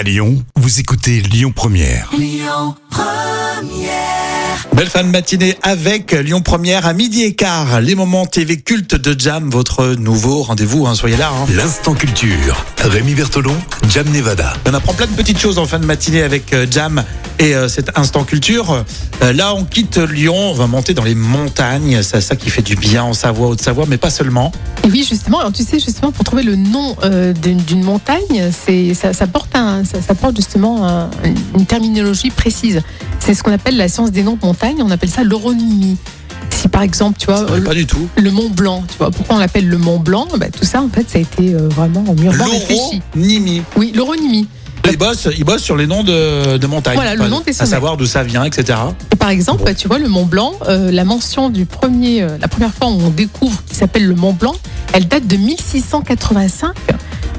À Lyon, vous écoutez Lyon Première. Belle fin de matinée avec Lyon Première à midi et quart. Les moments TV cultes de Jam, votre nouveau rendez-vous. hein, soyez là. hein. L'instant culture. Rémi Bertolon, Jam Nevada. On apprend plein de petites choses en fin de matinée avec euh, Jam et euh, cet instant culture. Euh, là, on quitte Lyon, on va monter dans les montagnes. C'est ça qui fait du bien en Savoie, Haute-Savoie, mais pas seulement. Et oui, justement, alors tu sais, justement, pour trouver le nom euh, d'une montagne, c'est ça, ça porte un, ça, ça porte justement un- une terminologie précise. C'est ce qu'on appelle la science des noms de montagne. On appelle ça l'oronymie. Si par exemple, tu vois, le, pas du tout. le Mont Blanc, tu vois, pourquoi on l'appelle le Mont Blanc? Bah, Tout ça, en fait, ça a été euh, vraiment mûrement réfléchi. L'oronymie. Oui, l'oronymie. Ils bossent, ils bossent sur les noms de, de montagnes. Voilà, le nom des À sommets. savoir d'où ça vient, etc. Et par exemple, tu vois, le Mont Blanc, euh, la mention du premier, euh, la première fois où on découvre qu'il s'appelle le Mont Blanc, elle date de 1685.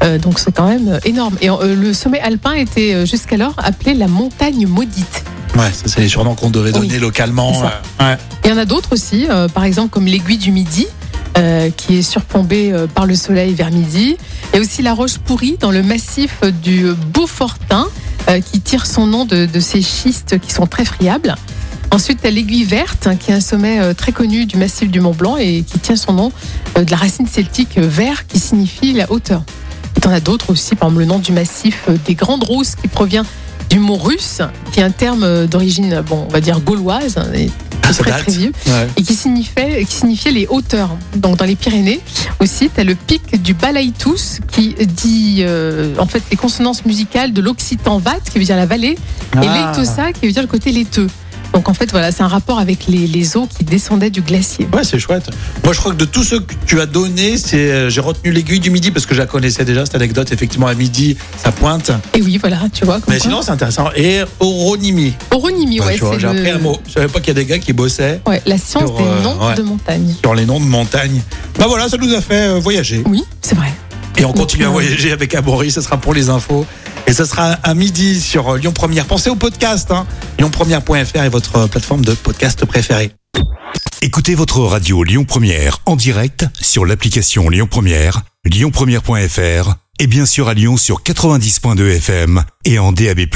Euh, donc c'est quand même énorme. Et le sommet alpin était jusqu'alors appelé la montagne maudite. Ouais, ça c'est les surnoms qu'on devait Oui, donner localement. ouais. Il y en a d'autres aussi, par exemple comme l'aiguille du Midi, euh, qui est surplombée euh, par le soleil vers midi. Il y a aussi la roche pourrie dans le massif du Beaufortin, euh, qui tire son nom de, de ces schistes qui sont très friables. Ensuite, il y a l'aiguille verte, hein, qui est un sommet euh, très connu du massif du Mont Blanc et qui tient son nom euh, de la racine celtique vert, qui signifie la hauteur. Et en as d'autres aussi, par exemple le nom du massif des Grandes Rousses, qui provient du mot russe, qui est un terme d'origine, bon, on va dire gauloise, hein, et Ah, très très vieux Ouais. et qui signifiait, qui signifiait les hauteurs. Donc dans les Pyrénées aussi, tu as le pic du Balaïtous qui dit euh, en fait les consonances musicales de l'occitan vat qui veut dire la vallée et Ah. l'étosa qui veut dire le côté laiteux. Donc en fait voilà, c'est un rapport avec les, les eaux qui descendaient du glacier. Ouais, c'est chouette. Moi, je crois que de tous ceux que tu as donnés, c'est euh, j'ai retenu l'aiguille du midi parce que je la connaissais déjà cette anecdote. Effectivement, à midi, ça pointe. Et oui, voilà, tu vois. comme Mais quoi. sinon, c'est intéressant. Et oronymie. Oronymie, Ouais, ouais, j'ai appris le- un mot. Je savais pas qu'il y a des gars qui bossaient ouais, la science Sur, des euh, noms ouais. de montagne. sur les noms de montagnes. Bah voilà, ça nous a fait euh, voyager. Oui, c'est vrai. Et on continue à voyager avec Amaury, ce sera pour les infos. Et ce sera à midi sur euh, Lyon Première. Pensez au podcast, hein. lyonpremière.fr est votre euh, plateforme de podcast préférée. Écoutez votre radio Lyon Première en direct sur l'application Lyon Première, lyonpremière.fr et bien sûr à Lyon sur 90.2 FM et en DAB+.